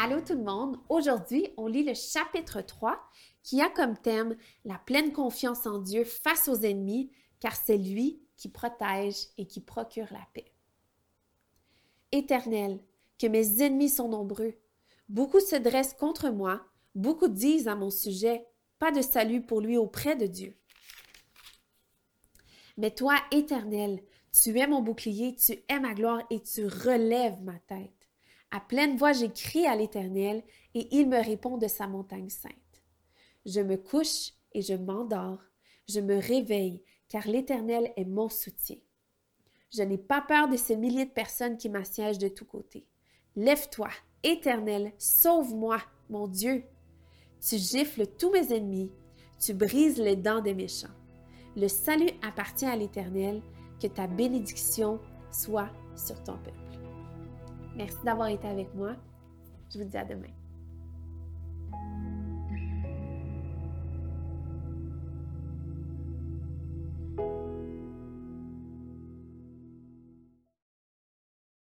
Allô tout le monde! Aujourd'hui, on lit le chapitre 3 qui a comme thème la pleine confiance en Dieu face aux ennemis, car c'est lui qui protège et qui procure la paix. Éternel, que mes ennemis sont nombreux. Beaucoup se dressent contre moi, beaucoup disent à mon sujet, pas de salut pour lui auprès de Dieu. Mais toi, Éternel, tu es mon bouclier, tu es ma gloire et tu relèves ma tête. À pleine voix, j'écris à l'Éternel et il me répond de sa montagne sainte. Je me couche et je m'endors. Je me réveille car l'Éternel est mon soutien. Je n'ai pas peur de ces milliers de personnes qui m'assiègent de tous côtés. Lève-toi, Éternel, sauve-moi, mon Dieu. Tu gifles tous mes ennemis, tu brises les dents des méchants. Le salut appartient à l'Éternel, que ta bénédiction soit sur ton peuple. Merci d'avoir été avec moi. Je vous dis à demain.